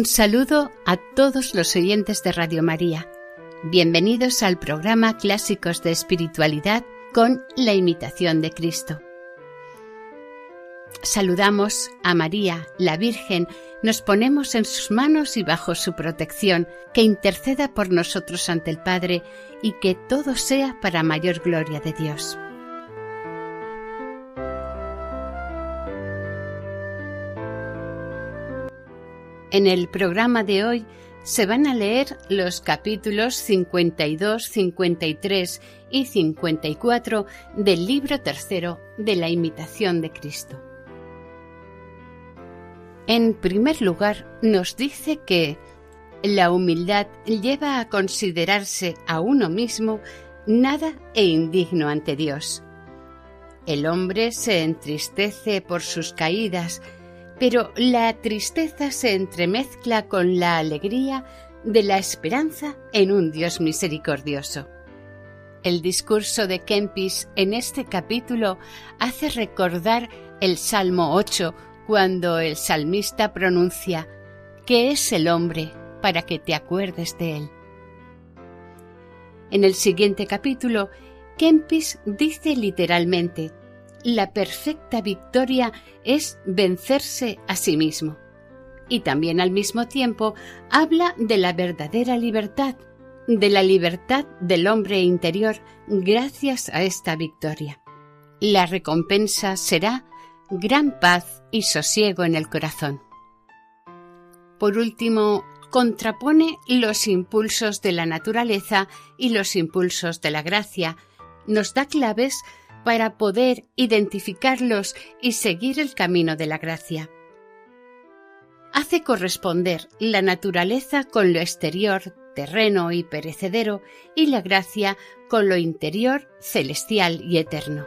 Un saludo a todos los oyentes de Radio María. Bienvenidos al programa Clásicos de Espiritualidad con la imitación de Cristo. Saludamos a María, la Virgen, nos ponemos en sus manos y bajo su protección, que interceda por nosotros ante el Padre y que todo sea para mayor gloria de Dios. En el programa de hoy se van a leer los capítulos 52, 53 y 54 del libro tercero de la imitación de Cristo. En primer lugar, nos dice que la humildad lleva a considerarse a uno mismo nada e indigno ante Dios. El hombre se entristece por sus caídas, pero la tristeza se entremezcla con la alegría de la esperanza en un Dios misericordioso. El discurso de Kempis en este capítulo hace recordar el Salmo 8 cuando el salmista pronuncia ¿Qué es el hombre para que te acuerdes de él? En el siguiente capítulo, Kempis dice literalmente la perfecta victoria es vencerse a sí mismo. Y también al mismo tiempo habla de la verdadera libertad, de la libertad del hombre interior gracias a esta victoria. La recompensa será gran paz y sosiego en el corazón. Por último, contrapone los impulsos de la naturaleza y los impulsos de la gracia, nos da claves para poder identificarlos y seguir el camino de la gracia. Hace corresponder la naturaleza con lo exterior, terreno y perecedero, y la gracia con lo interior, celestial y eterno.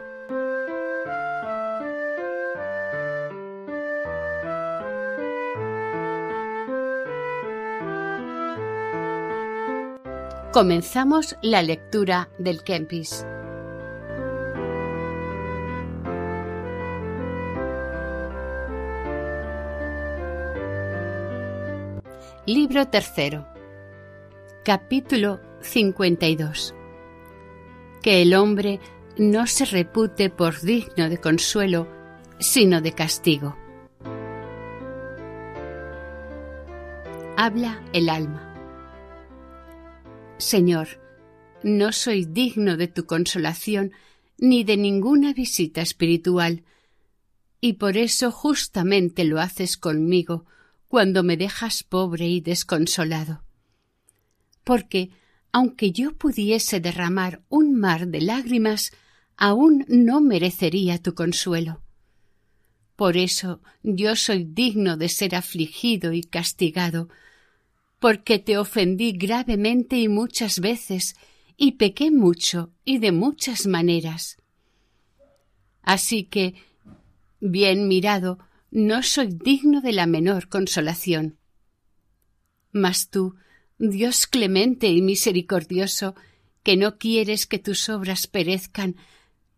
Comenzamos la lectura del Kempis. Libro tercero. Capítulo 52. Que el hombre no se repute por digno de consuelo, sino de castigo. Habla el alma. Señor, no soy digno de tu consolación ni de ninguna visita espiritual, y por eso justamente lo haces conmigo, cuando me dejas pobre y desconsolado. Porque, aunque yo pudiese derramar un mar de lágrimas, aún no merecería tu consuelo. Por eso yo soy digno de ser afligido y castigado, porque te ofendí gravemente y muchas veces, y pequé mucho y de muchas maneras. Así que, bien mirado, no soy digno de la menor consolación. Mas tú, Dios clemente y misericordioso, que no quieres que tus obras perezcan,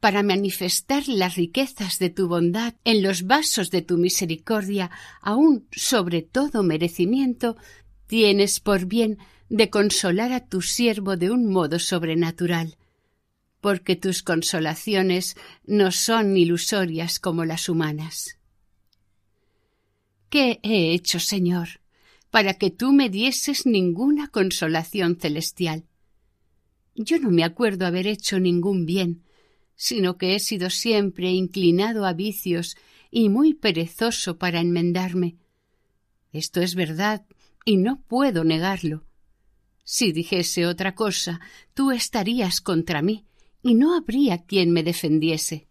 para manifestar las riquezas de tu bondad en los vasos de tu misericordia, aún sobre todo merecimiento, tienes por bien de consolar a tu siervo de un modo sobrenatural, porque tus consolaciones no son ilusorias como las humanas. ¿Qué he hecho, Señor, para que tú me dieses ninguna consolación celestial? Yo no me acuerdo haber hecho ningún bien, sino que he sido siempre inclinado a vicios y muy perezoso para enmendarme. Esto es verdad y no puedo negarlo. Si dijese otra cosa, tú estarías contra mí y no habría quien me defendiese.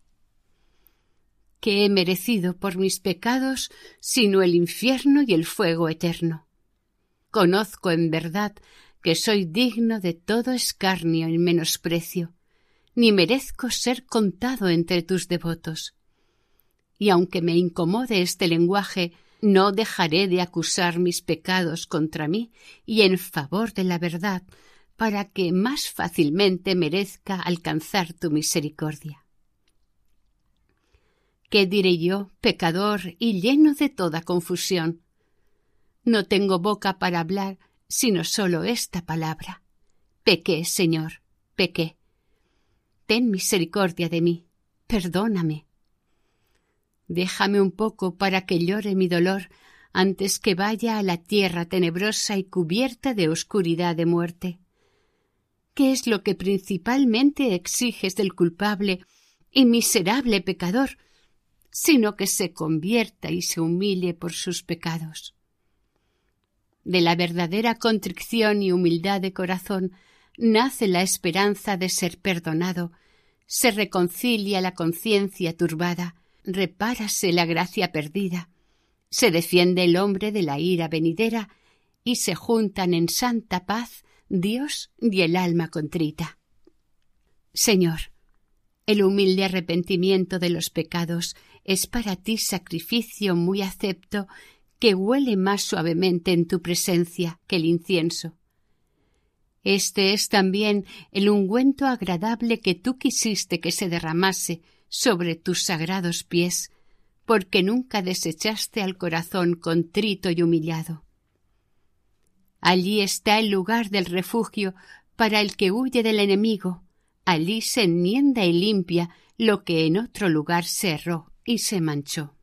Que he merecido por mis pecados sino el infierno y el fuego eterno. Conozco en verdad que soy digno de todo escarnio y menosprecio, ni merezco ser contado entre tus devotos. Y aunque me incomode este lenguaje, no dejaré de acusar mis pecados contra mí y en favor de la verdad, para que más fácilmente merezca alcanzar tu misericordia. ¿Qué diré yo, pecador y lleno de toda confusión? No tengo boca para hablar, sino sólo esta palabra. Pequé, Señor, pequé. Ten misericordia de mí, perdóname. Déjame un poco para que llore mi dolor antes que vaya a la tierra tenebrosa y cubierta de oscuridad de muerte. ¿Qué es lo que principalmente exiges del culpable y miserable pecador, sino que se convierta y se humille por sus pecados? De la verdadera contrición y humildad de corazón nace la esperanza de ser perdonado, se reconcilia la conciencia turbada, repárase la gracia perdida, se defiende el hombre de la ira venidera y se juntan en santa paz Dios y el alma contrita. Señor, el humilde arrepentimiento de los pecados es para ti sacrificio muy acepto que huele más suavemente en tu presencia que el incienso. Este es también el ungüento agradable que tú quisiste que se derramase sobre tus sagrados pies, porque nunca desechaste al corazón contrito y humillado. Allí está el lugar del refugio para el que huye del enemigo, allí se enmienda y limpia lo que en otro lugar se erró y se manchó.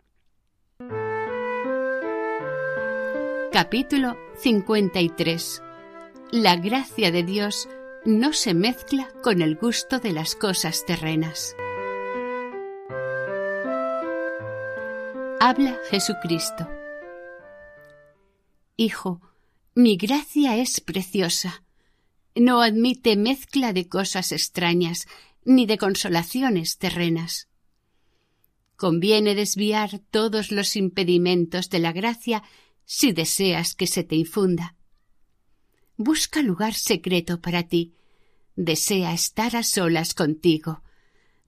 Capítulo 53 La gracia de Dios no se mezcla con el gusto de las cosas terrenas. habla Jesucristo. Hijo, mi gracia es preciosa. No admite mezcla de cosas extrañas ni de consolaciones terrenas. Conviene desviar todos los impedimentos de la gracia si deseas que se te infunda. Busca lugar secreto para ti. Desea estar a solas contigo.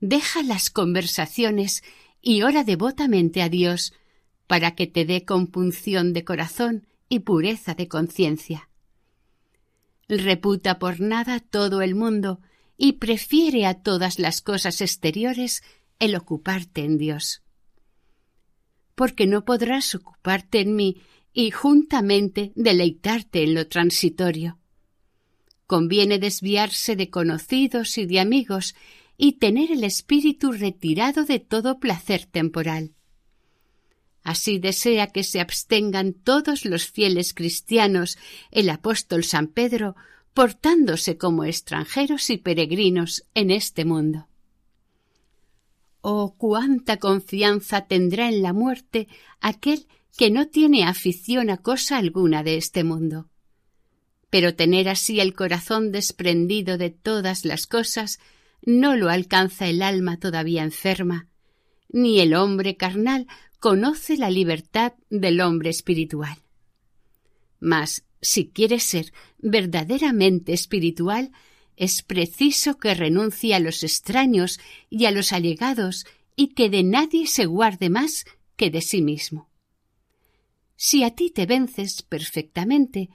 Deja las conversaciones y ora devotamente a Dios para que te dé compunción de corazón y pureza de conciencia. Reputa por nada todo el mundo y prefiere a todas las cosas exteriores el ocuparte en Dios. Porque no podrás ocuparte en mí y juntamente deleitarte en lo transitorio. Conviene desviarse de conocidos y de amigos y tener el espíritu retirado de todo placer temporal. Así desea que se abstengan todos los fieles cristianos, el apóstol San Pedro, portándose como extranjeros y peregrinos en este mundo. Oh, cuánta confianza tendrá en la muerte aquel que no tiene afición a cosa alguna de este mundo. Pero tener así el corazón desprendido de todas las cosas no lo alcanza el alma todavía enferma, ni el hombre carnal conoce la libertad del hombre espiritual. Mas, si quiere ser verdaderamente espiritual, es preciso que renuncie a los extraños y a los allegados y que de nadie se guarde más que de sí mismo. Si a ti te vences perfectamente,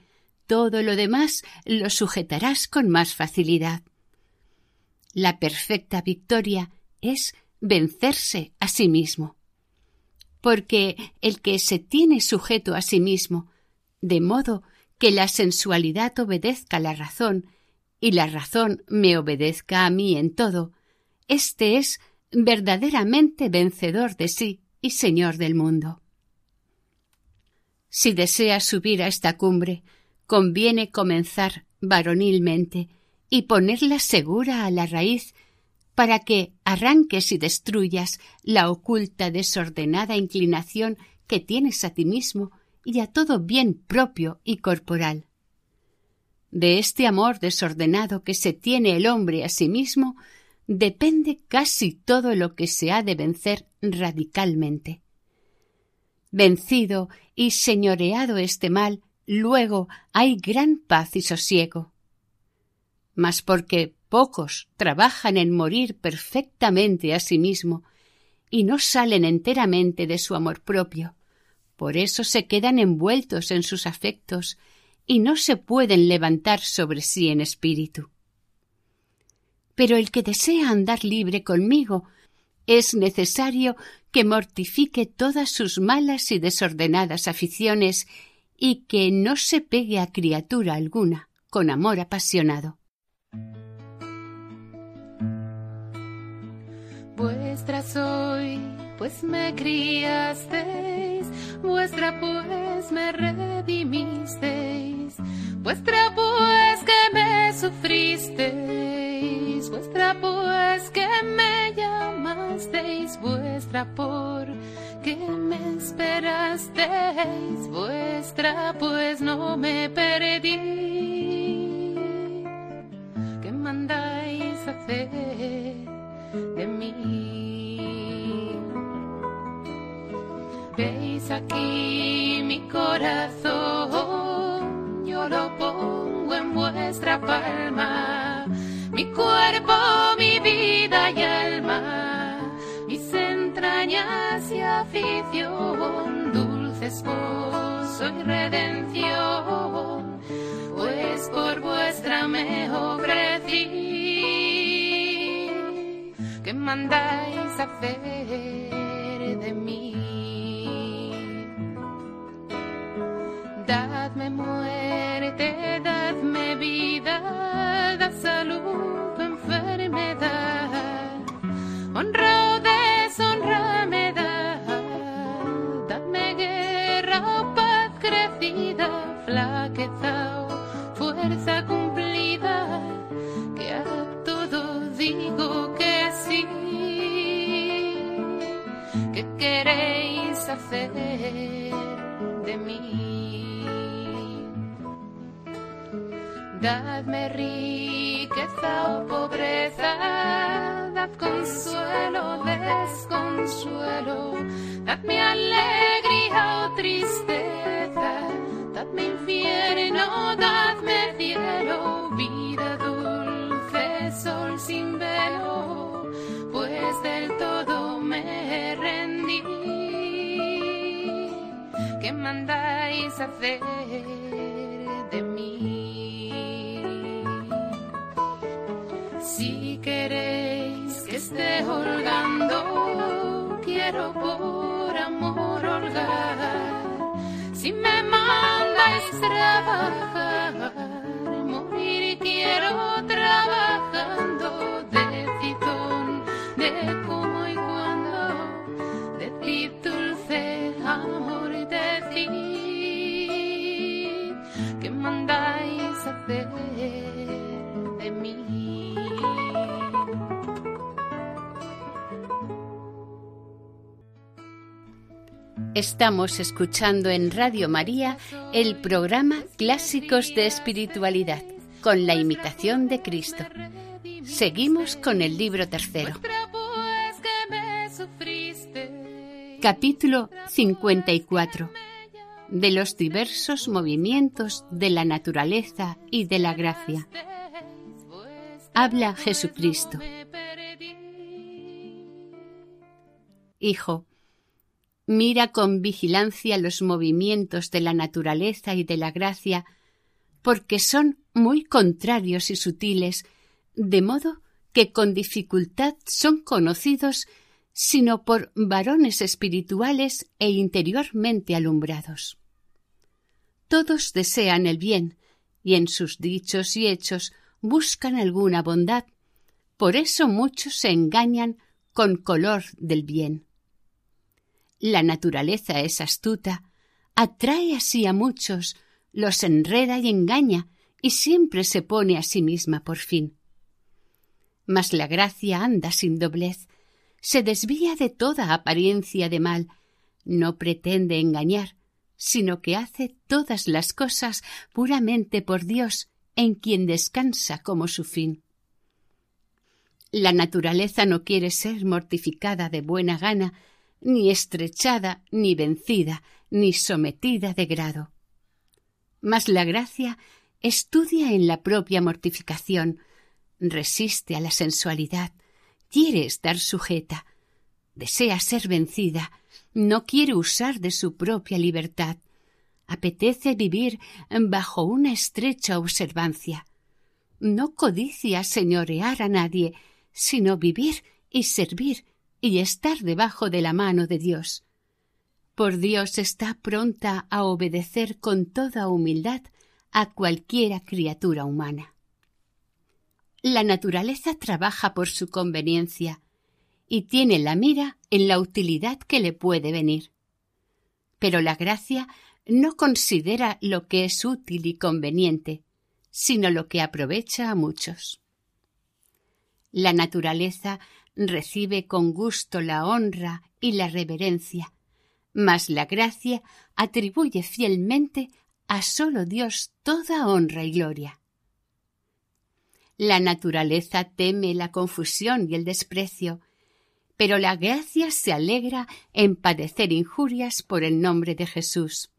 todo lo demás lo sujetarás con más facilidad. La perfecta victoria es vencerse a sí mismo. Porque el que se tiene sujeto a sí mismo, de modo que la sensualidad obedezca a la razón y la razón me obedezca a mí en todo, éste es verdaderamente vencedor de sí y señor del mundo. Si deseas subir a esta cumbre, conviene comenzar varonilmente y ponerla segura a la raíz para que arranques y destruyas la oculta desordenada inclinación que tienes a ti mismo y a todo bien propio y corporal. De este amor desordenado que se tiene el hombre a sí mismo, depende casi todo lo que se ha de vencer radicalmente. Vencido y señoreado este mal, luego hay gran paz y sosiego. Mas porque pocos trabajan en morir perfectamente a sí mismo y no salen enteramente de su amor propio, por eso se quedan envueltos en sus afectos y no se pueden levantar sobre sí en espíritu. Pero el que desea andar libre conmigo es necesario que mortifique todas sus malas y desordenadas aficiones y que no se pegue a criatura alguna con amor apasionado. Vuestra soy, pues me criasteis, vuestra pues me redimisteis, vuestra pues que me sufristeis, vuestra pues que me llamasteis, vuestra por que me esperasteis, vuestra pues no me perdí. ¿Qué mandáis hacer? Aquí mi corazón, yo lo pongo en vuestra palma, mi cuerpo, mi vida y alma, mis entrañas y afición, dulce esposo y redención, pues por vuestra me ofrecí mandáis hacer de mí. Muerte, dadme vida, dad salud enfermedad, honra o deshonra me da, dadme guerra o paz crecida, flaqueza o fuerza cumplida, que a todo digo que sí. ¿Qué queréis hacer Dadme riqueza o pobreza, dad consuelo, desconsuelo, dadme alegría o tristeza, dadme infierno, dadme cielo, vida dulce, sol sin velo, pues del todo me rendí. ¿Qué mandáis hacer Si me mandáis Estamos escuchando en Radio María el programa Clásicos de Espiritualidad con la imitación de Cristo. Seguimos con el libro tercero. Pues. Capítulo 54. De los diversos movimientos de la naturaleza y de la gracia. Habla Jesucristo. Hijo, mira con vigilancia los movimientos de la naturaleza y de la gracia, porque son muy contrarios y sutiles, de modo que con dificultad son conocidos sino por varones espirituales e interiormente alumbrados. Todos desean el bien, y en sus dichos y hechos buscan alguna bondad, por eso muchos se engañan con color del bien. La naturaleza es astuta, atrae así a muchos, los enreda y engaña, y siempre se pone a sí misma por fin. Mas la gracia anda sin doblez, se desvía de toda apariencia de mal, no pretende engañar, sino que hace todas las cosas puramente por Dios, en quien descansa como su fin. La naturaleza no quiere ser mortificada de buena gana, ni estrechada, ni vencida, ni sometida de grado. Mas la gracia estudia en la propia mortificación, resiste a la sensualidad, quiere estar sujeta, desea ser vencida, no quiere usar de su propia libertad, apetece vivir bajo una estrecha observancia. No codicia señorear a nadie, sino vivir y servir y estar debajo de la mano de Dios. Por Dios está pronta a obedecer con toda humildad a cualquiera criatura humana. La naturaleza trabaja por su conveniencia y tiene la mira en la utilidad que le puede venir. Pero la gracia no considera lo que es útil y conveniente, sino lo que aprovecha a muchos. La naturaleza recibe con gusto la honra y la reverencia, mas la gracia atribuye fielmente a solo Dios toda honra y gloria. La naturaleza teme la confusión y el desprecio, pero la gracia se alegra en padecer injurias por el nombre de Jesús.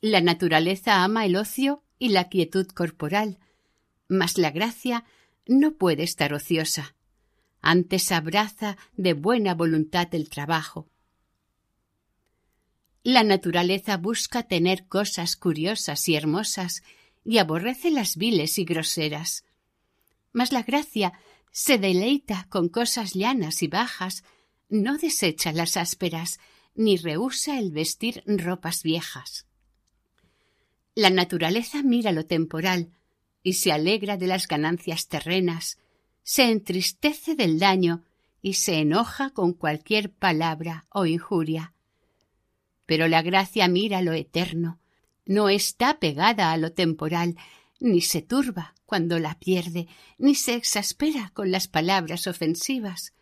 La naturaleza ama el ocio y la quietud corporal, mas la gracia no puede estar ociosa. Antes abraza de buena voluntad el trabajo. La naturaleza busca tener cosas curiosas y hermosas y aborrece las viles y groseras. Mas la gracia se deleita con cosas llanas y bajas, no desecha las ásperas, ni rehúsa el vestir ropas viejas. La naturaleza mira lo temporal, y se alegra de las ganancias terrenas, se entristece del daño y se enoja con cualquier palabra o injuria. Pero la gracia mira lo eterno, no está pegada a lo temporal, ni se turba cuando la pierde, ni se exaspera con las palabras ofensivas,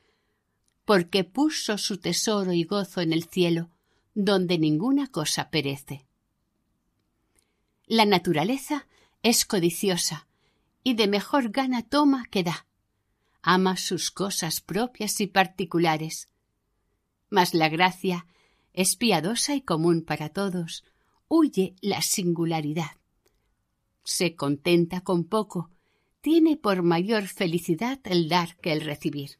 porque puso su tesoro y gozo en el cielo, donde ninguna cosa perece. La naturaleza es codiciosa y de mejor gana toma que da. Ama sus cosas propias y particulares. Mas la gracia es piadosa y común para todos, huye la singularidad. Se contenta con poco, tiene por mayor felicidad el dar que el recibir.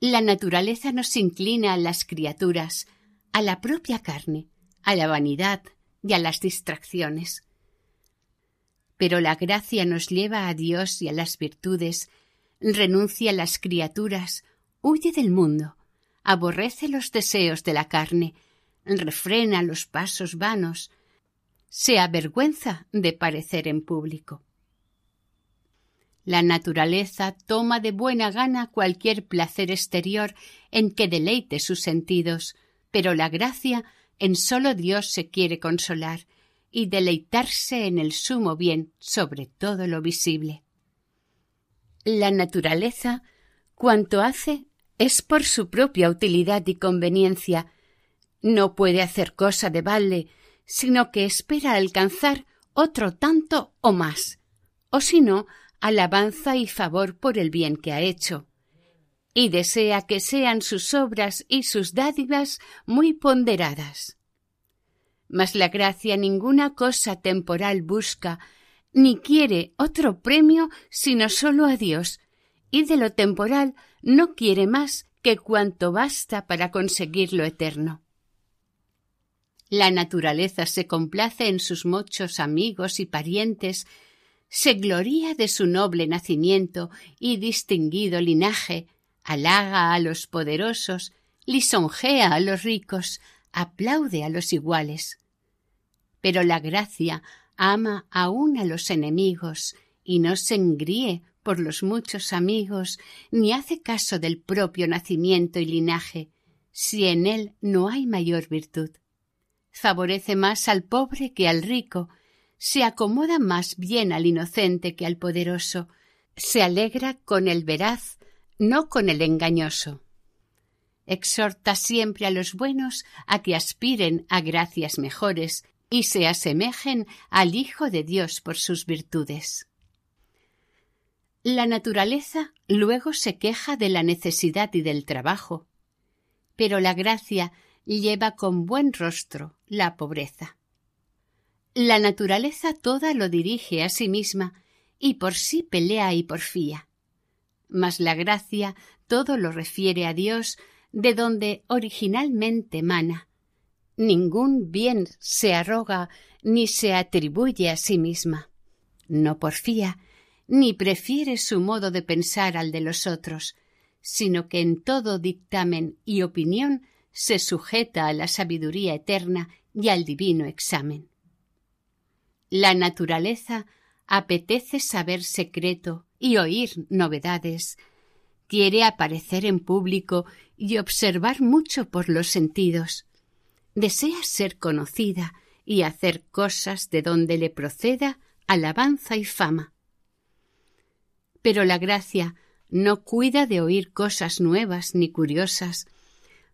La naturaleza nos inclina a las criaturas, a la propia carne, a la vanidad y a las distracciones pero la gracia nos lleva a Dios y a las virtudes, renuncia a las criaturas, huye del mundo, aborrece los deseos de la carne, refrena los pasos vanos, se avergüenza de parecer en público. La naturaleza toma de buena gana cualquier placer exterior en que deleite sus sentidos, pero la gracia en solo Dios se quiere consolar y deleitarse en el sumo bien sobre todo lo visible. La naturaleza, cuanto hace, es por su propia utilidad y conveniencia. No puede hacer cosa de balde, sino que espera alcanzar otro tanto o más, o si no, alabanza y favor por el bien que ha hecho. Y desea que sean sus obras y sus dádivas muy ponderadas. Mas la gracia ninguna cosa temporal busca, ni quiere otro premio sino solo a Dios, y de lo temporal no quiere más que cuanto basta para conseguir lo eterno. La naturaleza se complace en sus muchos amigos y parientes, se gloría de su noble nacimiento y distinguido linaje, halaga a los poderosos, lisonjea a los ricos, aplaude a los iguales. Pero la gracia ama aún a los enemigos y no se engríe por los muchos amigos, ni hace caso del propio nacimiento y linaje, si en él no hay mayor virtud. Favorece más al pobre que al rico, se acomoda más bien al inocente que al poderoso, se alegra con el veraz, no con el engañoso exhorta siempre a los buenos a que aspiren a gracias mejores y se asemejen al Hijo de Dios por sus virtudes. La naturaleza luego se queja de la necesidad y del trabajo, pero la gracia lleva con buen rostro la pobreza. La naturaleza toda lo dirige a sí misma y por sí pelea y porfía. Mas la gracia todo lo refiere a Dios de donde originalmente mana. Ningún bien se arroga ni se atribuye a sí misma. No porfía, ni prefiere su modo de pensar al de los otros, sino que en todo dictamen y opinión se sujeta a la sabiduría eterna y al divino examen. La naturaleza apetece saber secreto y oír novedades, quiere aparecer en público y observar mucho por los sentidos, desea ser conocida y hacer cosas de donde le proceda alabanza y fama. Pero la gracia no cuida de oír cosas nuevas ni curiosas,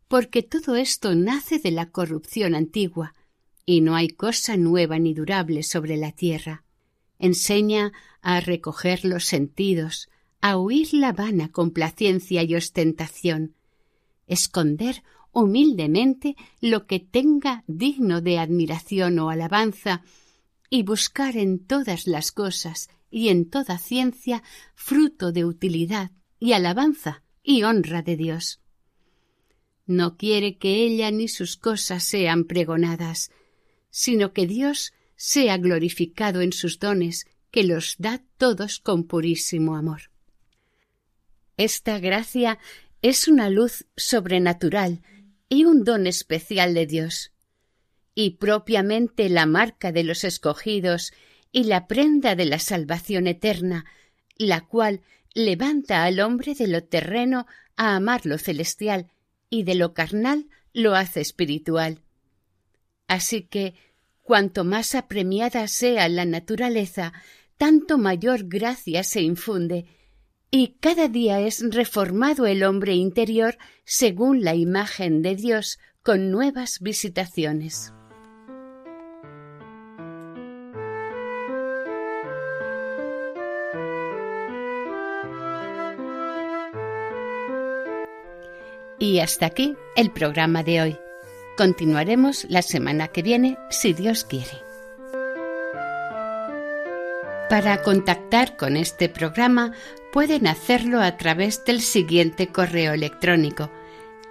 porque todo esto nace de la corrupción antigua, y no hay cosa nueva ni durable sobre la tierra. Enseña a recoger los sentidos, a huir la vana complacencia y ostentación, esconder humildemente lo que tenga digno de admiración o alabanza, y buscar en todas las cosas y en toda ciencia fruto de utilidad y alabanza y honra de Dios. No quiere que ella ni sus cosas sean pregonadas, sino que Dios sea glorificado en sus dones, que los da todos con purísimo amor. Esta gracia es una luz sobrenatural y un don especial de Dios, y propiamente la marca de los escogidos y la prenda de la salvación eterna, la cual levanta al hombre de lo terreno a amar lo celestial y de lo carnal lo hace espiritual. Así que, cuanto más apremiada sea la naturaleza, tanto mayor gracia se infunde, y cada día es reformado el hombre interior según la imagen de Dios con nuevas visitaciones. Y hasta aquí el programa de hoy. Continuaremos la semana que viene, si Dios quiere. Para contactar con este programa pueden hacerlo a través del siguiente correo electrónico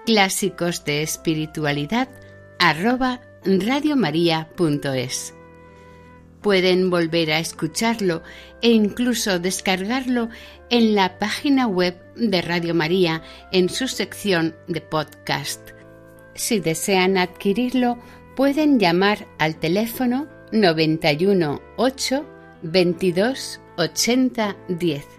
clásicos de espiritualidad arroba. Pueden volver a escucharlo e incluso descargarlo en la página web de Radio María en su sección de podcast. Si desean adquirirlo, pueden llamar al teléfono 91 8 22 80 10.